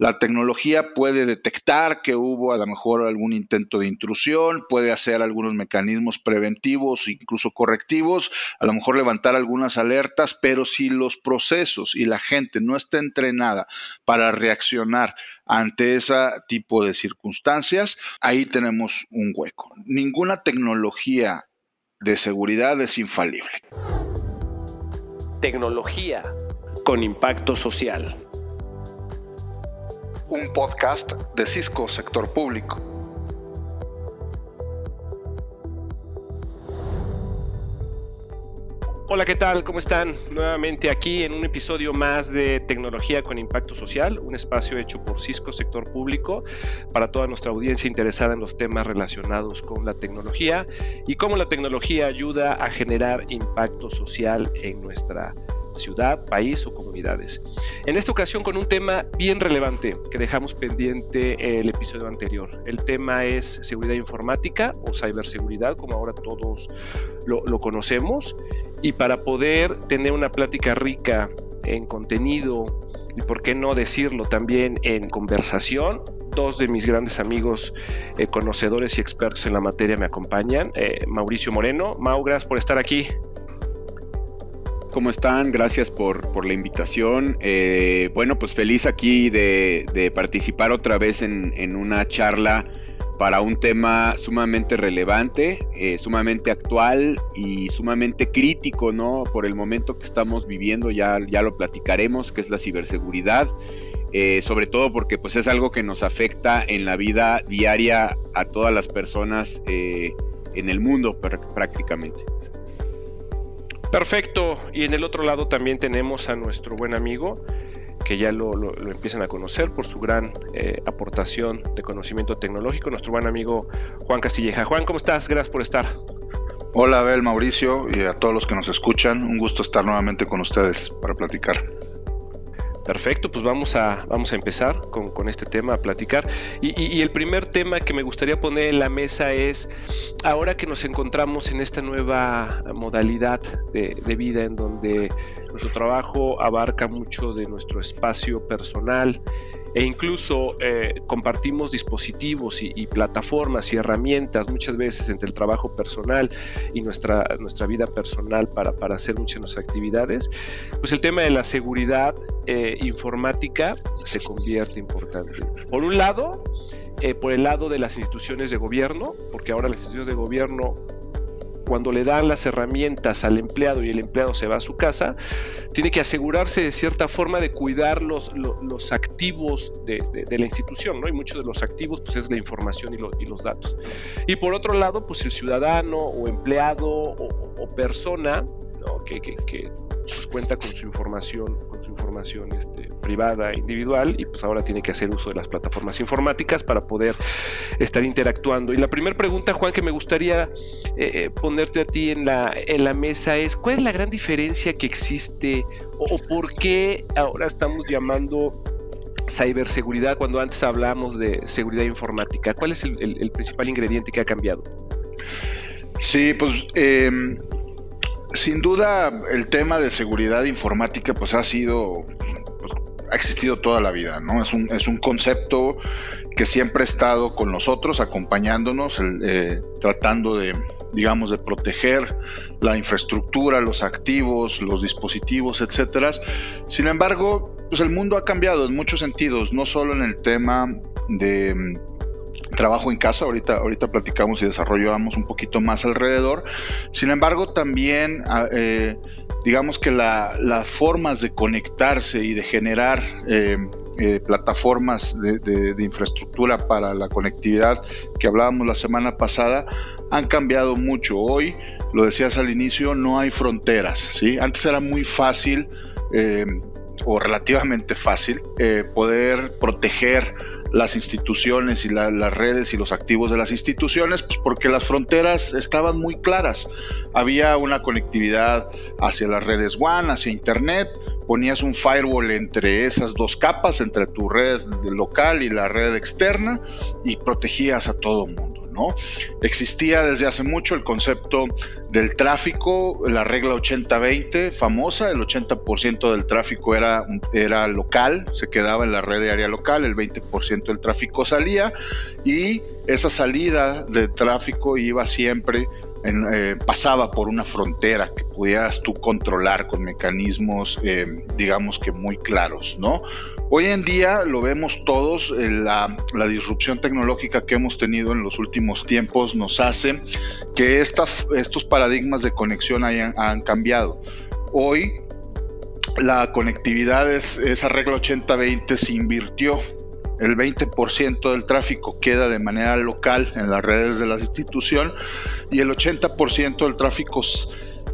La tecnología puede detectar que hubo a lo mejor algún intento de intrusión, puede hacer algunos mecanismos preventivos, incluso correctivos, a lo mejor levantar algunas alertas, pero si los procesos y la gente no está entrenada para reaccionar ante ese tipo de circunstancias, ahí tenemos un hueco. Ninguna tecnología de seguridad es infalible. Tecnología con impacto social. Un podcast de Cisco Sector Público. Hola, ¿qué tal? ¿Cómo están? Nuevamente aquí en un episodio más de Tecnología con Impacto Social, un espacio hecho por Cisco Sector Público para toda nuestra audiencia interesada en los temas relacionados con la tecnología y cómo la tecnología ayuda a generar impacto social en nuestra ciudad, país o comunidades. En esta ocasión con un tema bien relevante que dejamos pendiente el episodio anterior. El tema es seguridad informática o ciberseguridad, como ahora todos lo, conocemos y para poder tener una plática rica en contenido y por qué no decirlo también en conversación, dos de mis grandes amigos eh, conocedores y expertos en la materia me acompañan. Eh, Mauricio Moreno, Mau, gracias por estar aquí. ¿Cómo están? Gracias por, la invitación. Eh, bueno, pues feliz aquí de, participar otra vez en, en una charla para un tema sumamente relevante, eh, sumamente actual y sumamente crítico, ¿no? Por el momento que estamos viviendo, ya, ya lo platicaremos, que es la ciberseguridad. Eh, sobre todo porque pues es algo que nos afecta en la vida diaria a todas las personas eh, en el mundo prácticamente. Perfecto, y en el otro lado también tenemos a nuestro buen amigo que ya lo, empiezan a conocer por su gran eh, aportación de conocimiento tecnológico, nuestro buen amigo Juan Castilleja. Juan, ¿cómo estás? Gracias por estar. Hola Abel, Mauricio y a todos los que nos escuchan. Un gusto estar nuevamente con ustedes para platicar. Perfecto, pues vamos a, vamos a empezar con, este tema, a platicar. Y, el primer tema que me gustaría poner en la mesa es, ahora que nos encontramos en esta nueva modalidad de, de vida en donde nuestro trabajo abarca mucho de nuestro espacio personal, e incluso eh, compartimos dispositivos y, plataformas y herramientas muchas veces entre el trabajo personal y nuestra, nuestra vida personal para, para hacer muchas de nuestras actividades, pues el tema de la seguridad eh, informática se convierte importante. Por un lado, eh, por el lado de las instituciones de gobierno, porque ahora las instituciones de gobierno cuando le dan las herramientas al empleado y el empleado se va a su casa, tiene que asegurarse de cierta forma de cuidar los, los, activos de, la institución, ¿no? Y muchos de los activos pues es la información y, los datos. Y por otro lado, pues el ciudadano o empleado o, persona que, que pues cuenta con su información, con su información este, privada, individual, y pues ahora tiene que hacer uso de las plataformas informáticas para poder estar interactuando. Y la primera pregunta, Juan, que me gustaría eh, eh, ponerte a ti en la, en la mesa es, ¿cuál es la gran diferencia que existe o, por qué ahora estamos llamando ciberseguridad cuando antes hablábamos de seguridad informática? ¿Cuál es el, principal ingrediente que ha cambiado? Sí, pues eh, sin duda, el tema de seguridad informática pues ha sido, pues, ha existido toda la vida, ¿no? Es un, es un concepto que siempre ha estado con nosotros, acompañándonos, eh, tratando de, digamos, de proteger la infraestructura, los activos, los dispositivos, etcétera. Sin embargo, pues el mundo ha cambiado en muchos sentidos, no solo en el tema de trabajo en casa, ahorita, ahorita platicamos y desarrollamos un poquito más alrededor. Sin embargo, también ah, eh, digamos que las formas de conectarse y de generar eh, eh, plataformas de, infraestructura para la conectividad que hablábamos la semana pasada han cambiado mucho. Hoy, lo decías al inicio, no hay fronteras. ¿sí? Antes era muy fácil o relativamente fácil poder proteger las instituciones y las redes y los activos de las instituciones, pues porque las fronteras estaban muy claras. Había una conectividad hacia las redes WAN, hacia Internet, ponías un firewall entre esas dos capas, entre tu red local y la red externa, y protegías a todo el mundo. ¿No? Existía desde hace mucho el concepto del tráfico, la regla 80-20 famosa, el 80% del tráfico era, era local, se quedaba en la red de área local, el 20% del tráfico salía y esa salida de tráfico iba siempre eh, pasaba por una frontera que pudieras tú controlar con mecanismos, eh, digamos que muy claros, ¿no? Hoy en día lo vemos todos, eh, la, disrupción tecnológica que hemos tenido en los últimos tiempos nos hace que estos paradigmas de conexión hayan, cambiado. Hoy la conectividad, es, esa regla 80-20 se invirtió el 20% del tráfico queda de manera local en las redes de la institución y el 80% del tráfico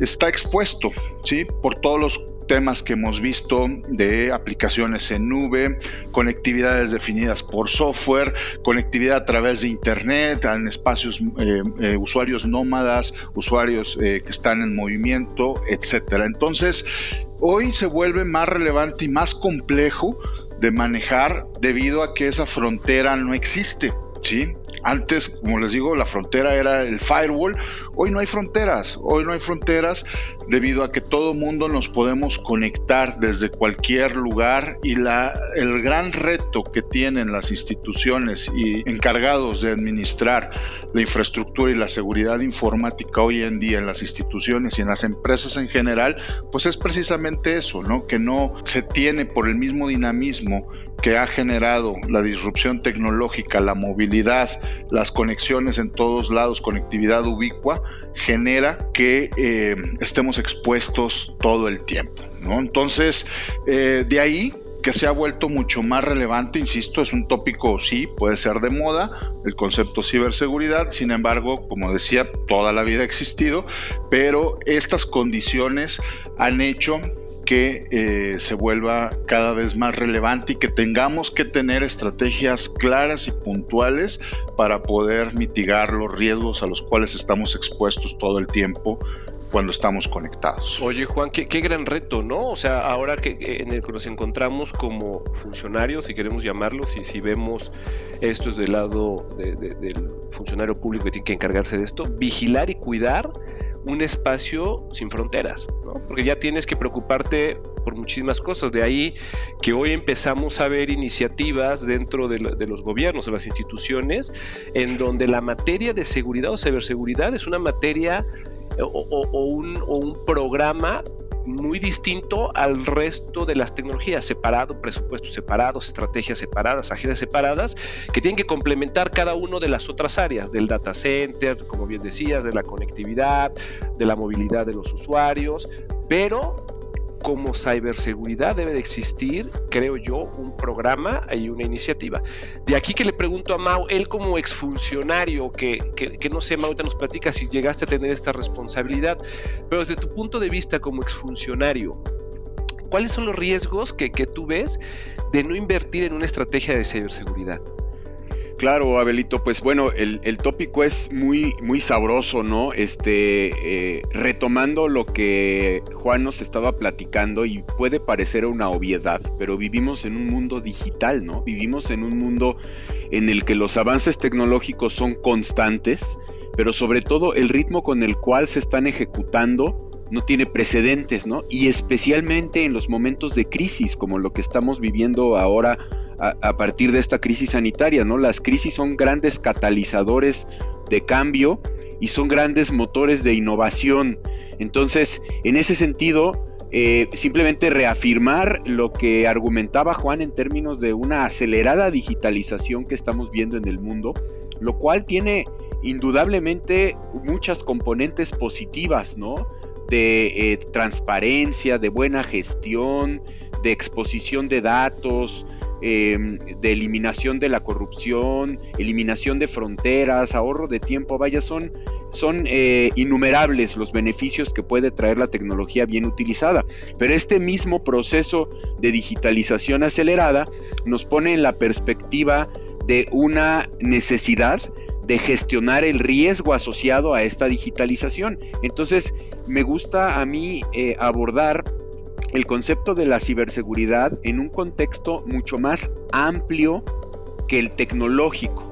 está expuesto, ¿sí? Por todos los temas que hemos visto de aplicaciones en nube, conectividades definidas por software, conectividad a través de Internet, en espacios, eh, eh, usuarios nómadas, usuarios eh, que están en movimiento, etcétera. Entonces, hoy se vuelve más relevante y más complejo de manejar debido a que esa frontera no existe. ¿sí? Antes, como les digo, la frontera era el firewall. Hoy no hay fronteras. Hoy no hay fronteras debido a que todo mundo nos podemos conectar desde cualquier lugar y la, el gran reto que tienen las instituciones y encargados de administrar la infraestructura y la seguridad informática hoy en día en las instituciones y en las empresas en general, pues es precisamente eso, ¿no? Que no se tiene por el mismo dinamismo que ha generado la disrupción tecnológica, la movilidad, las conexiones en todos lados, conectividad ubicua, genera que eh, estemos expuestos todo el tiempo. ¿no? Entonces, eh, de ahí que se ha vuelto mucho más relevante, insisto, es un tópico, sí, puede ser de moda, el concepto ciberseguridad, sin embargo, como decía, toda la vida ha existido, pero estas condiciones han hecho que eh, se vuelva cada vez más relevante y que tengamos que tener estrategias claras y puntuales para poder mitigar los riesgos a los cuales estamos expuestos todo el tiempo cuando estamos conectados. Oye Juan, qué, gran reto, ¿no? O sea, ahora que en el que nos encontramos como funcionarios, si queremos llamarlos, y si vemos esto es del lado del funcionario público que tiene que encargarse de esto, vigilar y cuidar un espacio sin fronteras, ¿no? porque ya tienes que preocuparte por muchísimas cosas. De ahí que hoy empezamos a ver iniciativas dentro de, los gobiernos, de las instituciones, en donde la materia de seguridad o ciberseguridad es una materia o, un, o un programa muy distinto al resto de las tecnologías, separado, presupuestos separados, estrategias separadas, agendas separadas, que tienen que complementar cada una de las otras áreas, del data center, como bien decías, de la conectividad, de la movilidad de los usuarios, pero como ciberseguridad debe de existir, creo yo, un programa y una iniciativa. De aquí que le pregunto a Mau, él como exfuncionario, que, que, no sé, Mau, te nos platica si llegaste a tener esta responsabilidad, pero desde tu punto de vista como exfuncionario, ¿cuáles son los riesgos que, que tú ves de no invertir en una estrategia de ciberseguridad? Claro, Abelito, pues bueno, el, tópico es muy, muy sabroso, ¿no? Este, eh, retomando lo que Juan nos estaba platicando y puede parecer una obviedad, pero vivimos en un mundo digital, ¿no? Vivimos en un mundo en el que los avances tecnológicos son constantes, pero sobre todo el ritmo con el cual se están ejecutando no tiene precedentes, ¿no? Y especialmente en los momentos de crisis, como lo que estamos viviendo ahora a, partir de esta crisis sanitaria, ¿no? Las crisis son grandes catalizadores de cambio y son grandes motores de innovación. Entonces, en ese sentido, eh, simplemente reafirmar lo que argumentaba Juan en términos de una acelerada digitalización que estamos viendo en el mundo, lo cual tiene indudablemente muchas componentes positivas, ¿no? De eh, transparencia, de buena gestión, de exposición de datos, Em, de eliminación de la corrupción, eliminación de fronteras, ahorro de tiempo, vaya, son, son eh, innumerables los beneficios que puede traer la tecnología bien utilizada. Pero este mismo proceso de digitalización acelerada nos pone en la perspectiva de una necesidad de gestionar el riesgo asociado a esta digitalización. Entonces, me gusta a mí eh, abordar el concepto de la ciberseguridad en un contexto mucho más amplio que el tecnológico.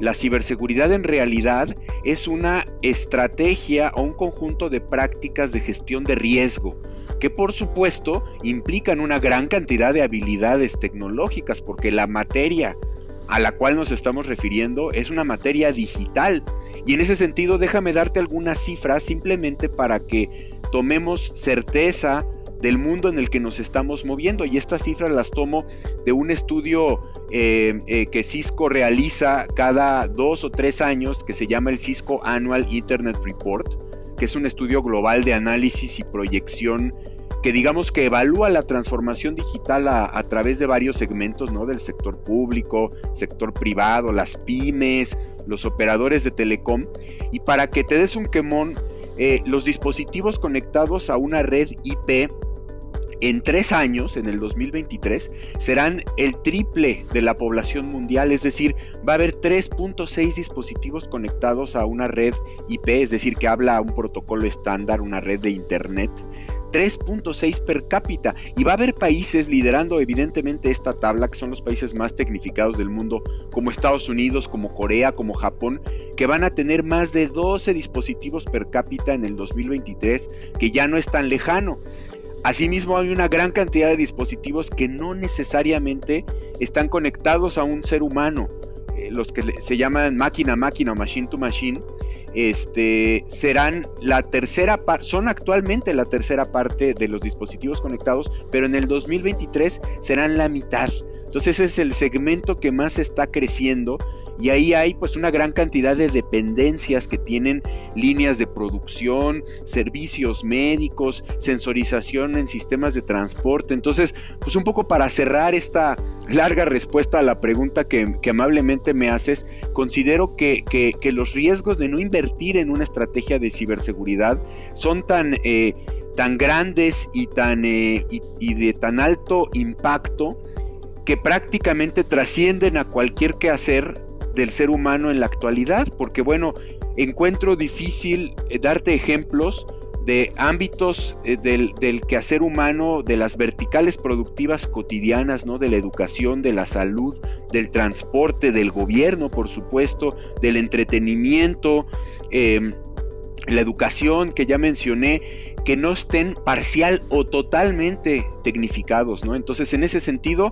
La ciberseguridad en realidad es una estrategia o un conjunto de prácticas de gestión de riesgo que por supuesto implican una gran cantidad de habilidades tecnológicas porque la materia a la cual nos estamos refiriendo es una materia digital. Y en ese sentido déjame darte algunas cifras simplemente para que tomemos certeza del mundo en el que nos estamos moviendo. Y estas cifras las tomo de un estudio eh, eh, que Cisco realiza cada dos o tres años, que se llama el Cisco Annual Internet Report, que es un estudio global de análisis y proyección que digamos que evalúa la transformación digital a, través de varios segmentos, ¿no? Del sector público, sector privado, las pymes, los operadores de telecom. Y para que te des un quemón, eh, los dispositivos conectados a una red IP en tres años, en el 2023, serán el triple de la población mundial, es decir, va a haber 3.6 dispositivos conectados a una red IP, es decir, que habla a un protocolo estándar, una red de Internet. 3.6 per cápita y va a haber países liderando evidentemente esta tabla que son los países más tecnificados del mundo como Estados Unidos, como Corea, como Japón que van a tener más de 12 dispositivos per cápita en el 2023 que ya no es tan lejano Asimismo, hay una gran cantidad de dispositivos que no necesariamente están conectados a un ser humano, eh, los que se llaman máquina a máquina o machine to machine, este, serán la tercera parte, son actualmente la tercera parte de los dispositivos conectados, pero en el 2023 serán la mitad. Entonces ese es el segmento que más está creciendo y ahí hay pues una gran cantidad de dependencias que tienen líneas de producción, servicios médicos, sensorización en sistemas de transporte. Entonces, pues un poco para cerrar esta larga respuesta a la pregunta que, amablemente me haces, considero que, los riesgos de no invertir en una estrategia de ciberseguridad son tan... Eh, tan grandes y, tan, eh, y de tan alto impacto que prácticamente trascienden a cualquier quehacer del ser humano en la actualidad, porque bueno, encuentro difícil eh, darte ejemplos de ámbitos eh, del, del, quehacer humano, de las verticales productivas cotidianas, ¿no? de la educación, de la salud, del transporte, del gobierno, por supuesto, del entretenimiento, em, la educación que ya mencioné, que no estén parcial o totalmente tecnificados, ¿no? Entonces, en ese sentido,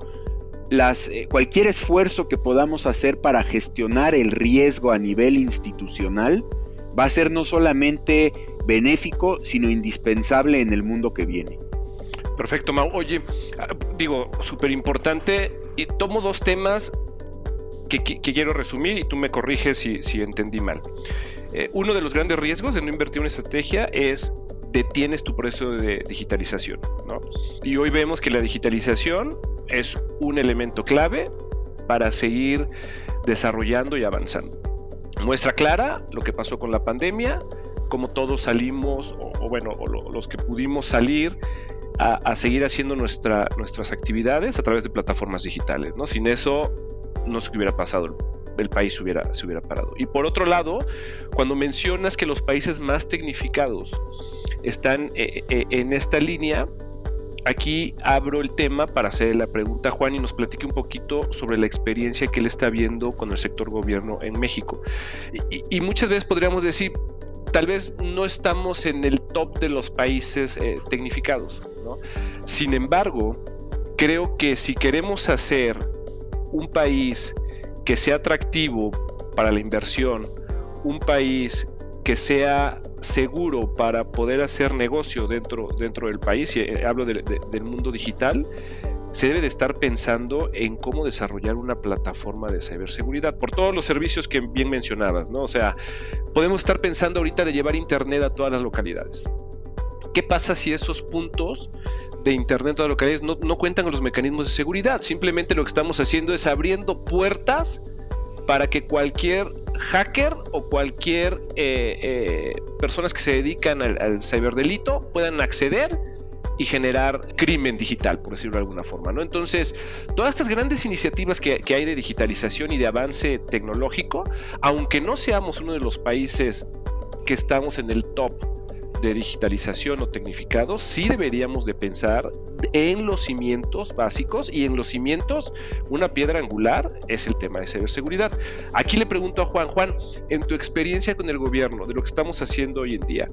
eh, cualquier esfuerzo que podamos hacer para gestionar el riesgo a nivel institucional va a ser no solamente benéfico, sino indispensable en el mundo que viene. Perfecto, Mau. Oye, ah, digo, súper importante. Tomo dos temas que, quiero resumir y tú me corriges si, entendí mal. Eh, uno de los grandes riesgos de no invertir una estrategia es detienes tu proceso de digitalización. Y hoy vemos que la digitalización es un elemento clave para seguir desarrollando y avanzando. Muestra clara lo que pasó con la pandemia, como todos salimos, o, bueno, los que pudimos salir a, seguir haciendo nuestra, nuestras actividades a través de plataformas digitales. ¿no? Sin eso no se hubiera pasado, el país hubiera, se hubiera parado. Y por otro lado, cuando mencionas que los países más tecnificados están eh, eh, en esta línea, aquí abro el tema para hacer la pregunta a Juan y nos platique un poquito sobre la experiencia que él está viendo con el sector gobierno en México. Y, muchas veces podríamos decir, tal vez no estamos en el top de los países eh, tecnificados. Sin embargo, creo que si queremos hacer un país que sea atractivo para la inversión, un país que sea seguro para poder hacer negocio dentro, dentro del país, y eh, hablo del mundo digital, se debe de estar pensando en cómo desarrollar una plataforma de ciberseguridad por todos los servicios que bien mencionabas, ¿no? O sea, podemos estar pensando ahorita de llevar internet a todas las localidades. ¿Qué pasa si esos puntos de internet a todas las localidades no, no cuentan con los mecanismos de seguridad? Simplemente lo que estamos haciendo es abriendo puertas para que cualquier hacker o cualquier eh, eh, personas que se dedican al, ciberdelito puedan acceder y generar crimen digital, por decirlo de alguna forma, ¿no? Entonces, todas estas grandes iniciativas que, hay de digitalización y de avance tecnológico, aunque no seamos uno de los países que estamos en el top de digitalización o tecnificado, sí deberíamos de pensar en los cimientos básicos y en los cimientos una piedra angular es el tema de ciberseguridad. Aquí le pregunto a Juan, Juan, en tu experiencia con el gobierno, de lo que estamos haciendo hoy en día,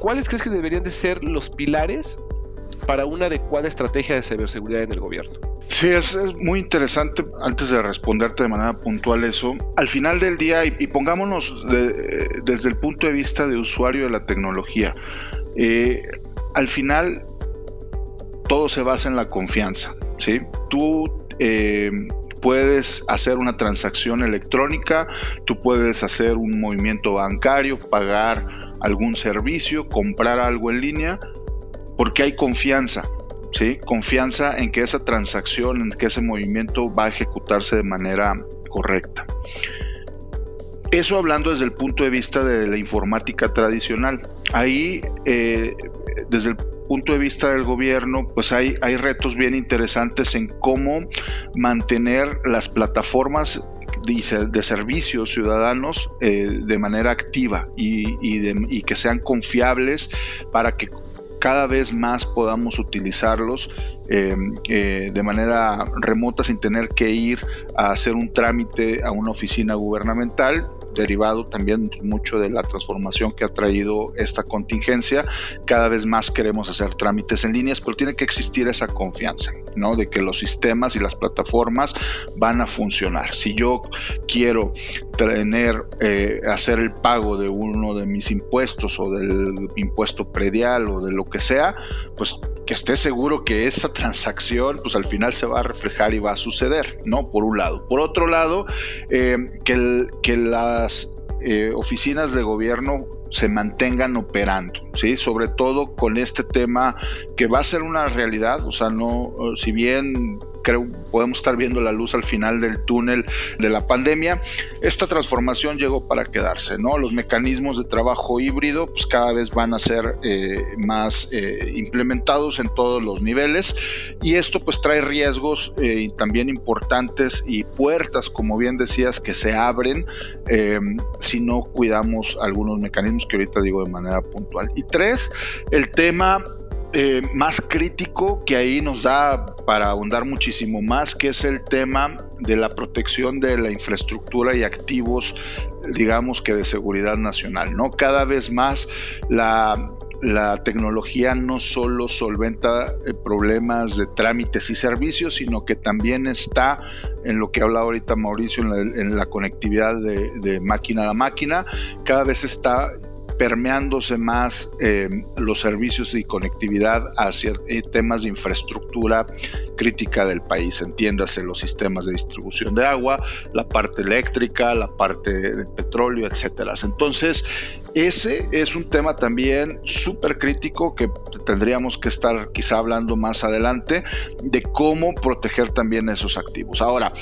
¿cuáles crees que deberían de ser los pilares para una adecuada estrategia de ciberseguridad en el gobierno? Sí, es, muy interesante, antes de responderte de manera puntual eso, al final del día, y, pongámonos desde el punto de vista de usuario de la tecnología, eh, al final todo se basa en la confianza, ¿sí? Tú eh, puedes hacer una transacción electrónica, tú puedes hacer un movimiento bancario, pagar algún servicio, comprar algo en línea, porque hay confianza, ¿sí? Confianza en que esa transacción, en que ese movimiento va a ejecutarse de manera correcta. Eso hablando desde el punto de vista de la informática tradicional. Ahí, eh, desde el punto de vista del gobierno, pues hay, hay retos bien interesantes en cómo mantener las plataformas de, servicios ciudadanos eh, de manera activa y, y, que sean confiables para que cada vez más podamos utilizarlos eh, eh, de manera remota sin tener que ir a hacer un trámite a una oficina gubernamental derivado también mucho de la transformación que ha traído esta contingencia. Cada vez más queremos hacer trámites en líneas, pero tiene que existir esa confianza, ¿no? De que los sistemas y las plataformas van a funcionar. Si yo quiero tener, eh, hacer el pago de uno de mis impuestos o del impuesto predial o de lo que sea, pues que esté seguro que esa transacción pues al final se va a reflejar y va a suceder, ¿no? Por un lado. Por otro lado, eh, que, que las eh, oficinas de gobierno se mantengan operando, ¿sí? Sobre todo con este tema que va a ser una realidad, o sea, no, si bien creo podemos estar viendo la luz al final del túnel de la pandemia. Esta transformación llegó para quedarse, ¿no? Los mecanismos de trabajo híbrido pues cada vez van a ser eh, más eh, implementados en todos los niveles y esto pues trae riesgos eh, también importantes y puertas, como bien decías, que se abren si no cuidamos algunos mecanismos que ahorita digo de manera puntual. Y tres, el tema eh, más crítico que ahí nos da para ahondar muchísimo más, que es el tema de la protección de la infraestructura y activos, digamos que de seguridad nacional, ¿no? Cada vez más la, tecnología no solo solventa eh, problemas de trámites y servicios, sino que también está en lo que habla ahorita Mauricio, en la, conectividad de máquina a máquina, cada vez está permeándose más eh, los servicios y conectividad hacia eh, temas de infraestructura crítica del país, entiéndase los sistemas de distribución de agua, la parte eléctrica, la parte de petróleo, etcétera. Entonces, ese es un tema también súper crítico que tendríamos que estar quizá hablando más adelante de cómo proteger también esos activos. Ahora,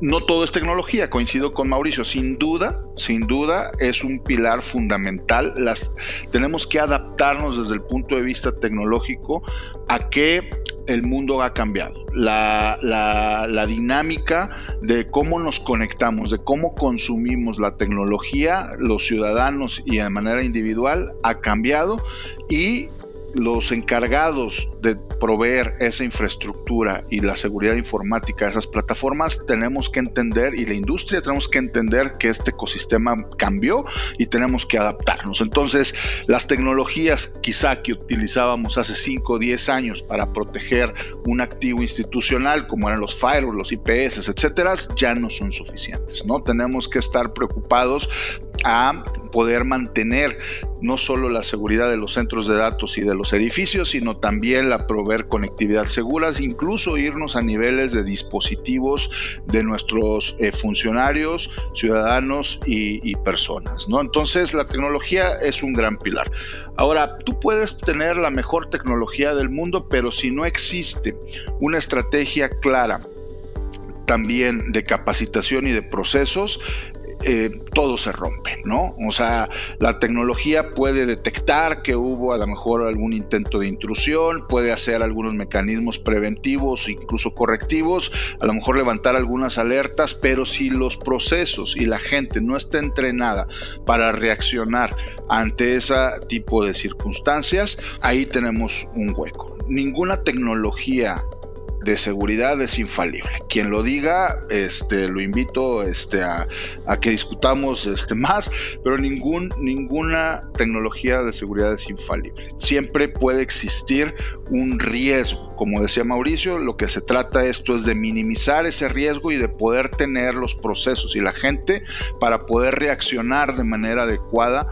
no todo es tecnología, coincido con Mauricio, sin duda, sin duda es un pilar fundamental. Tenemos que adaptarnos desde el punto de vista tecnológico a que el mundo ha cambiado. La, la, dinámica de cómo nos conectamos, de cómo consumimos la tecnología, los ciudadanos y de manera individual ha cambiado y los encargados de proveer esa infraestructura y la seguridad informática de esas plataformas, tenemos que entender, y la industria tenemos que entender que este ecosistema cambió y tenemos que adaptarnos. Entonces, las tecnologías quizá que utilizábamos hace 5 o 10 años para proteger un activo institucional, como eran los firewalls, los IPS, etcétera, ya no son suficientes. ¿no? Tenemos que estar preocupados a poder mantener no solo la seguridad de los centros de datos y de los edificios, sino también la proveer conectividad seguras, incluso irnos a niveles de dispositivos de nuestros eh, funcionarios, ciudadanos y, y, personas. ¿no? Entonces la tecnología es un gran pilar. Ahora, tú puedes tener la mejor tecnología del mundo, pero si no existe una estrategia clara también de capacitación y de procesos, eh, todo se rompe, ¿no? O sea, la tecnología puede detectar que hubo a lo mejor algún intento de intrusión, puede hacer algunos mecanismos preventivos, incluso correctivos, a lo mejor levantar algunas alertas, pero si los procesos y la gente no está entrenada para reaccionar ante ese tipo de circunstancias, ahí tenemos un hueco. Ninguna tecnología de seguridad es infalible. Quien lo diga, este, lo invito este, a, que discutamos este, más, pero ningún, ninguna tecnología de seguridad es infalible. Siempre puede existir un riesgo. Como decía Mauricio, lo que se trata esto es de minimizar ese riesgo y de poder tener los procesos y la gente para poder reaccionar de manera adecuada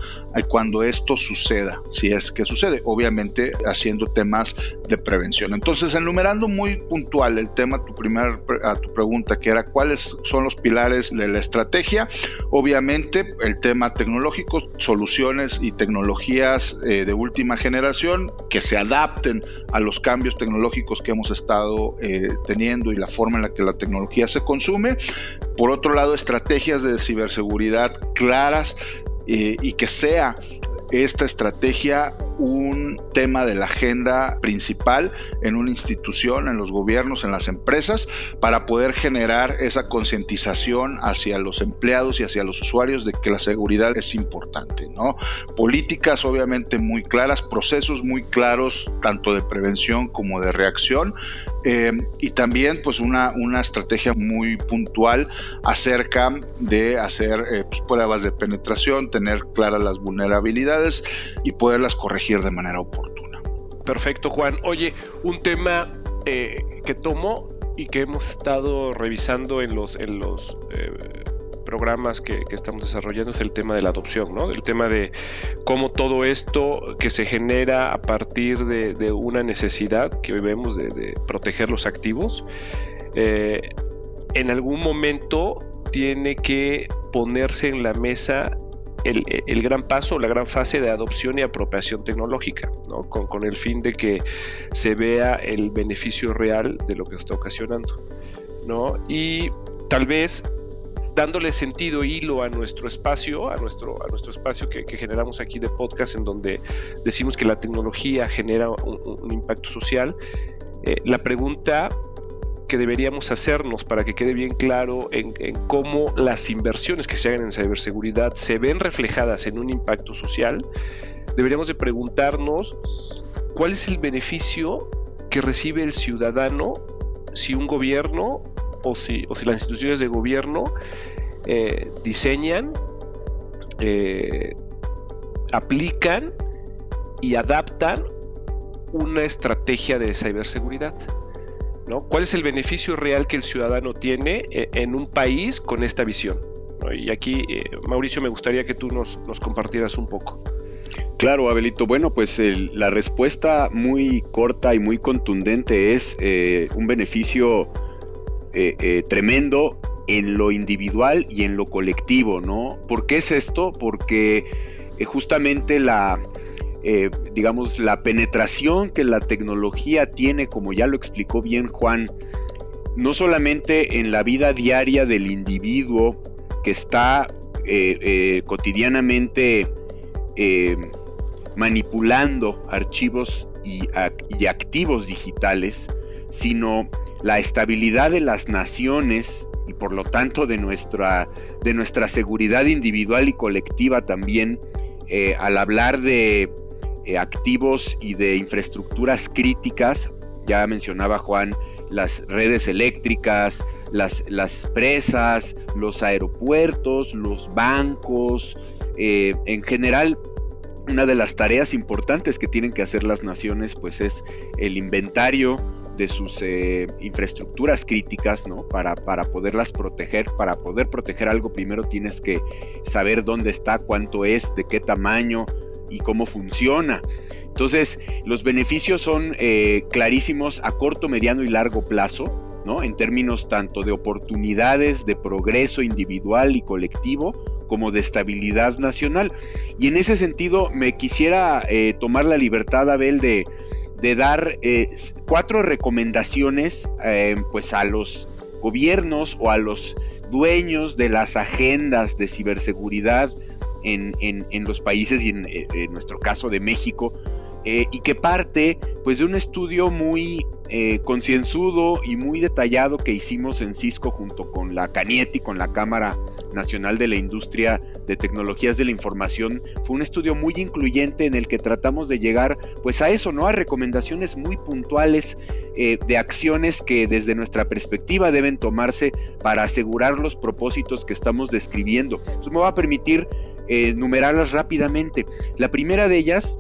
cuando esto suceda, si es que sucede, obviamente haciendo temas de prevención. Entonces, enumerando muy puntual el tema, tu primer, a tu pregunta, que era cuáles son los pilares de la estrategia, obviamente el tema tecnológico, soluciones y tecnologías eh, de última generación que se adapten a los cambios tecnológicos que hemos estado eh, teniendo y la forma en la que la tecnología se consume. Por otro lado, estrategias de ciberseguridad claras eh, y que sea esta estrategia un tema de la agenda principal en una institución, en los gobiernos, en las empresas, para poder generar esa concientización hacia los empleados y hacia los usuarios de que la seguridad es importante, ¿no? Políticas obviamente muy claras, procesos muy claros, tanto de prevención como de reacción, eh, y también pues una, una estrategia muy puntual acerca de hacer eh, pues, pruebas de penetración, tener claras las vulnerabilidades y poderlas corregir de manera oportuna. Perfecto, Juan. Oye, un tema eh, que tomo y que hemos estado revisando en los, en los programas que, estamos desarrollando es el tema de la adopción, ¿no? El tema de cómo todo esto que se genera a partir de, una necesidad que hoy vemos de, proteger los activos, eh, en algún momento tiene que ponerse en la mesa el, gran paso, la gran fase de adopción y apropiación tecnológica, ¿no? con, con, el fin de que se vea el beneficio real de lo que está ocasionando. ¿no? Y tal vez dándole sentido hilo a nuestro espacio, a nuestro, a nuestro espacio que, generamos aquí de podcast, en donde decimos que la tecnología genera un, impacto social. Eh, la pregunta que deberíamos hacernos para que quede bien claro en, cómo las inversiones que se hagan en ciberseguridad se ven reflejadas en un impacto social, deberíamos de preguntarnos cuál es el beneficio que recibe el ciudadano si un gobierno o si, o si las instituciones de gobierno eh, diseñan, eh, aplican y adaptan una estrategia de ciberseguridad. ¿no? ¿Cuál es el beneficio real que el ciudadano tiene eh, en un país con esta visión? Y aquí, Mauricio, me gustaría que tú nos, compartieras un poco. Claro, Abelito. Bueno, pues la respuesta muy corta y muy contundente es un beneficio eh, eh, tremendo en lo individual y en lo colectivo, ¿no? ¿Por qué es esto? Porque eh, justamente la, digamos, la penetración que la tecnología tiene, como ya lo explicó bien Juan, no solamente en la vida diaria del individuo que está cotidianamente manipulando archivos y, y activos digitales, sino la estabilidad de las naciones y por lo tanto de nuestra, de nuestra seguridad individual y colectiva también, eh, al hablar de eh, activos y de infraestructuras críticas, ya mencionaba Juan, las redes eléctricas, las, las presas, los aeropuertos, los bancos, eh, en general una de las tareas importantes que tienen que hacer las naciones pues es el inventario de sus eh, infraestructuras críticas, ¿no? Para, para poderlas proteger. Para poder proteger algo, primero tienes que saber dónde está, cuánto es, de qué tamaño y cómo funciona. Entonces, los beneficios son eh, clarísimos a corto, mediano y largo plazo, ¿no? En términos tanto de oportunidades, de progreso individual y colectivo, como de estabilidad nacional. Y en ese sentido, me quisiera eh, tomar la libertad, Abel, de, de dar eh, cuatro recomendaciones eh, pues a los gobiernos o a los dueños de las agendas de ciberseguridad en, los países y en, nuestro caso de México, eh, y que parte pues de un estudio muy eh, concienzudo y muy detallado que hicimos en Cisco junto con la Canieti, con la Cámara Nacional de la Industria de Tecnologías de la Información. Fue un estudio muy incluyente en el que tratamos de llegar pues a eso, ¿no? A recomendaciones muy puntuales eh, de acciones que desde nuestra perspectiva deben tomarse para asegurar los propósitos que estamos describiendo. Esto me va a permitir enumerarlas rápidamente. La primera de ellas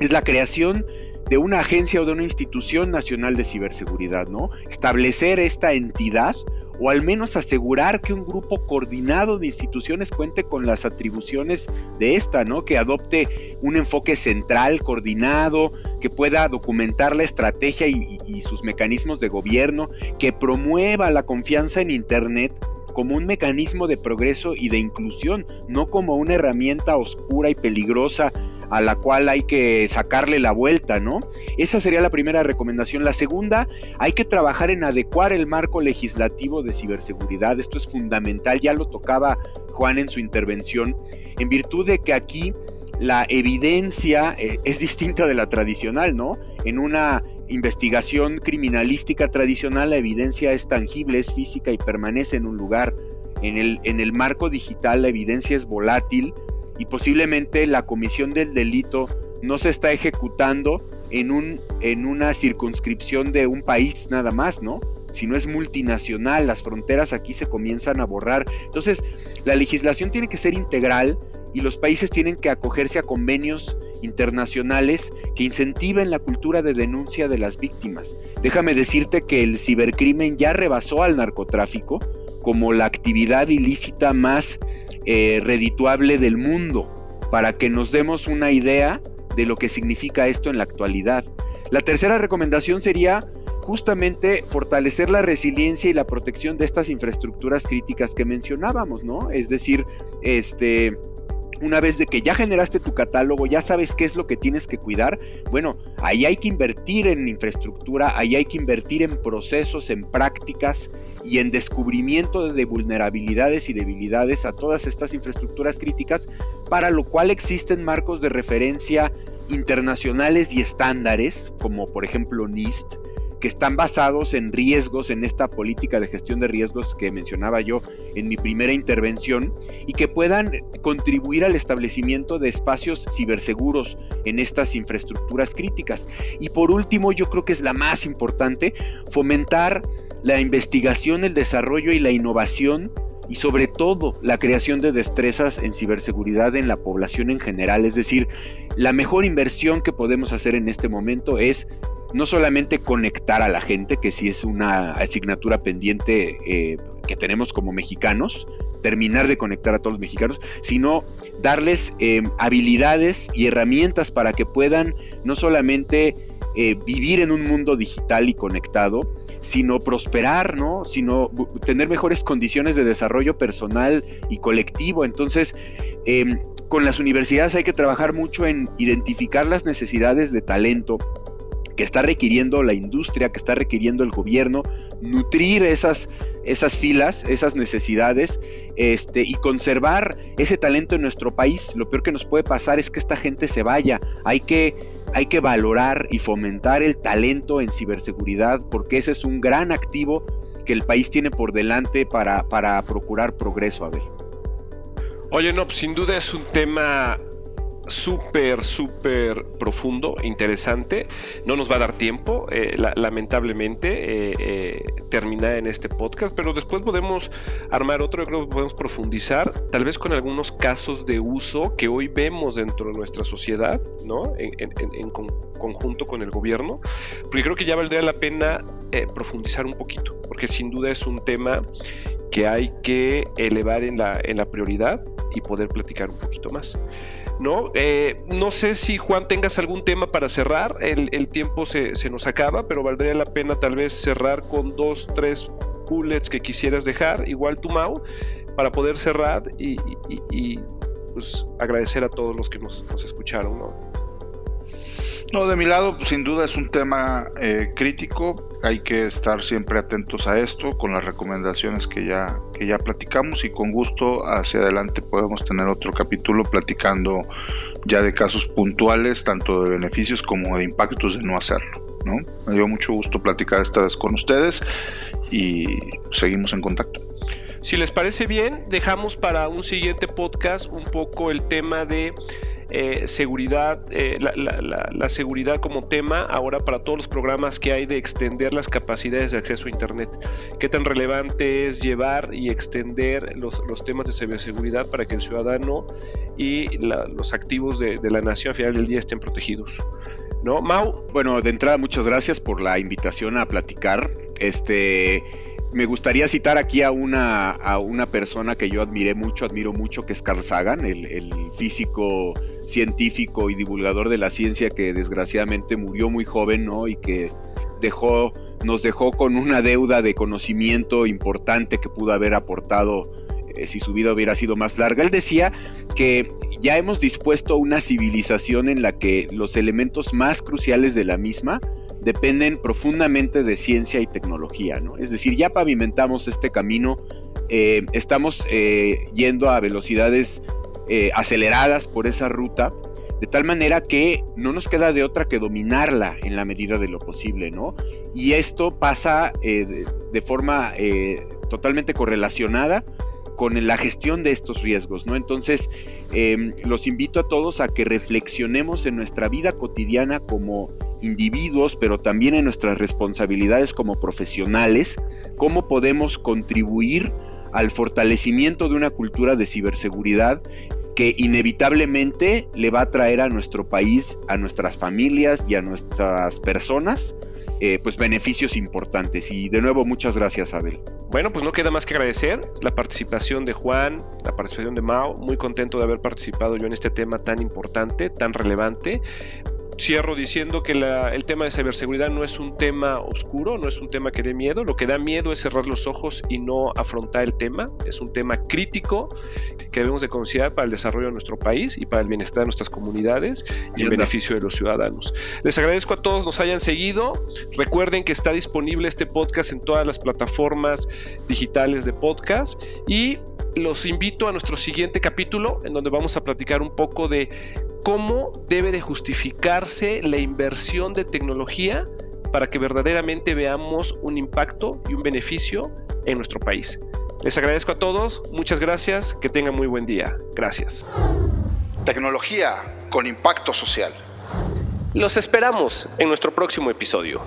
es la creación de una agencia o de una institución nacional de ciberseguridad, ¿no? Establecer esta entidad o al menos asegurar que un grupo coordinado de instituciones cuente con las atribuciones de esta, ¿no? Que adopte un enfoque central, coordinado, que pueda documentar la estrategia y, y sus mecanismos de gobierno, que promueva la confianza en Internet como un mecanismo de progreso y de inclusión, no como una herramienta oscura y peligrosa a la cual hay que sacarle la vuelta, ¿no? Esa sería la primera recomendación. La segunda, hay que trabajar en adecuar el marco legislativo de ciberseguridad. Esto es fundamental, ya lo tocaba Juan en su intervención, en virtud de que aquí la evidencia eh, es distinta de la tradicional, ¿no? En una investigación criminalística tradicional la evidencia es tangible, es física y permanece en un lugar. En el, en el marco digital la evidencia es volátil, y posiblemente la comisión del delito no se está ejecutando en, un, en una circunscripción de un país nada más, ¿no? Si no es multinacional, las fronteras aquí se comienzan a borrar. Entonces, la legislación tiene que ser integral y los países tienen que acogerse a convenios internacionales que incentiven la cultura de denuncia de las víctimas. Déjame decirte que el cibercrimen ya rebasó al narcotráfico como la actividad ilícita más eh, redituable del mundo, para que nos demos una idea de lo que significa esto en la actualidad. La tercera recomendación sería justamente fortalecer la resiliencia y la protección de estas infraestructuras críticas que mencionábamos, ¿no? Es decir, este una vez de que ya generaste tu catálogo, ya sabes qué es lo que tienes que cuidar, bueno, ahí hay que invertir en infraestructura, ahí hay que invertir en procesos, en prácticas y en descubrimiento de vulnerabilidades y debilidades a todas estas infraestructuras críticas, para lo cual existen marcos de referencia internacionales y estándares, como por ejemplo NIST, que están basados en riesgos, en esta política de gestión de riesgos que mencionaba yo en mi primera intervención, y que puedan contribuir al establecimiento de espacios ciberseguros en estas infraestructuras críticas. Y por último, yo creo que es la más importante, fomentar la investigación, el desarrollo y la innovación y sobre todo la creación de destrezas en ciberseguridad en la población en general. Es decir, la mejor inversión que podemos hacer en este momento es no solamente conectar a la gente, que sí es una asignatura pendiente eh, que tenemos como mexicanos, terminar de conectar a todos los mexicanos, sino darles eh, habilidades y herramientas para que puedan no solamente eh, vivir en un mundo digital y conectado, sino prosperar, ¿no? Sino tener mejores condiciones de desarrollo personal y colectivo. Entonces, em, con las universidades hay que trabajar mucho en identificar las necesidades de talento que está requiriendo la industria, que está requiriendo el gobierno, nutrir esas, esas filas, esas necesidades, este, y conservar ese talento en nuestro país. Lo peor que nos puede pasar es que esta gente se vaya. Hay que, hay que valorar y fomentar el talento en ciberseguridad, porque ese es un gran activo que el país tiene por delante para, para procurar progreso. A ver. Oye, no, pues sin duda es un tema súper, súper profundo, interesante. No nos va a dar tiempo, eh, lamentablemente, eh, eh, terminar en este podcast, pero después podemos armar otro, yo creo que podemos profundizar, tal vez con algunos casos de uso que hoy vemos dentro de nuestra sociedad, ¿no? En, conjunto con el gobierno, porque creo que ya valdría la pena profundizar un poquito, porque sin duda es un tema que hay que elevar en la, en la prioridad y poder platicar un poquito más. ¿No? Eh, no sé si Juan tengas algún tema para cerrar, el, tiempo se, nos acaba, pero valdría la pena tal vez cerrar con dos, tres bullets que quisieras dejar, igual tu Mau, para poder cerrar y, pues, agradecer a todos los que nos, escucharon, No, de mi lado, pues, sin duda es un tema eh, crítico. Hay que estar siempre atentos a esto con las recomendaciones que ya, que ya platicamos y con gusto hacia adelante podemos tener otro capítulo platicando ya de casos puntuales, tanto de beneficios como de impactos de no hacerlo. ¿no? Me dio mucho gusto platicar esta vez con ustedes y seguimos en contacto. Si les parece bien, dejamos para un siguiente podcast un poco el tema de eh, seguridad, eh, la, seguridad como tema ahora para todos los programas que hay de extender las capacidades de acceso a Internet. ¿Qué tan relevante es llevar y extender los, temas de ciberseguridad para que el ciudadano y los activos de, la nación al final del día estén protegidos? ¿No? Mau. Bueno, de entrada, muchas gracias por la invitación a platicar. Este me gustaría citar aquí a una, a una persona que yo admiré mucho, admiro mucho, que es Carl Sagan, el, el físico científico y divulgador de la ciencia que desgraciadamente murió muy joven, ¿no? Y que dejó, nos dejó con una deuda de conocimiento importante que pudo haber aportado eh, si su vida hubiera sido más larga. Él decía que ya hemos dispuesto una civilización en la que los elementos más cruciales de la misma dependen profundamente de ciencia y tecnología, ¿no? Es decir, ya pavimentamos este camino, eh, estamos eh, yendo a velocidades eh, aceleradas por esa ruta, de tal manera que no nos queda de otra que dominarla en la medida de lo posible, ¿no? Y esto pasa eh, de, forma eh, totalmente correlacionada con la gestión de estos riesgos, ¿no? Entonces, em, los invito a todos a que reflexionemos en nuestra vida cotidiana como individuos, pero también en nuestras responsabilidades como profesionales, cómo podemos contribuir al fortalecimiento de una cultura de ciberseguridad que inevitablemente le va a traer a nuestro país, a nuestras familias y a nuestras personas, eh, pues beneficios importantes. Y de nuevo, muchas gracias, Abel. Bueno, pues no queda más que agradecer la participación de Juan, la participación de Mao. Muy contento de haber participado yo en este tema tan importante, tan relevante cierro diciendo que el tema de ciberseguridad no es un tema oscuro, no es un tema que dé miedo. Lo que da miedo es cerrar los ojos y no afrontar el tema. Es un tema crítico que debemos de considerar para el desarrollo de nuestro país y para el bienestar de nuestras comunidades y el beneficio de los ciudadanos. Les agradezco a todos nos hayan seguido. Recuerden que está disponible este podcast en todas las plataformas digitales de podcast y los invito a nuestro siguiente capítulo en donde vamos a platicar un poco de cómo debe de justificarse la inversión de tecnología para que verdaderamente veamos un impacto y un beneficio en nuestro país. Les agradezco a todos, muchas gracias, que tengan muy buen día. Gracias. Tecnología con impacto social. Los esperamos en nuestro próximo episodio.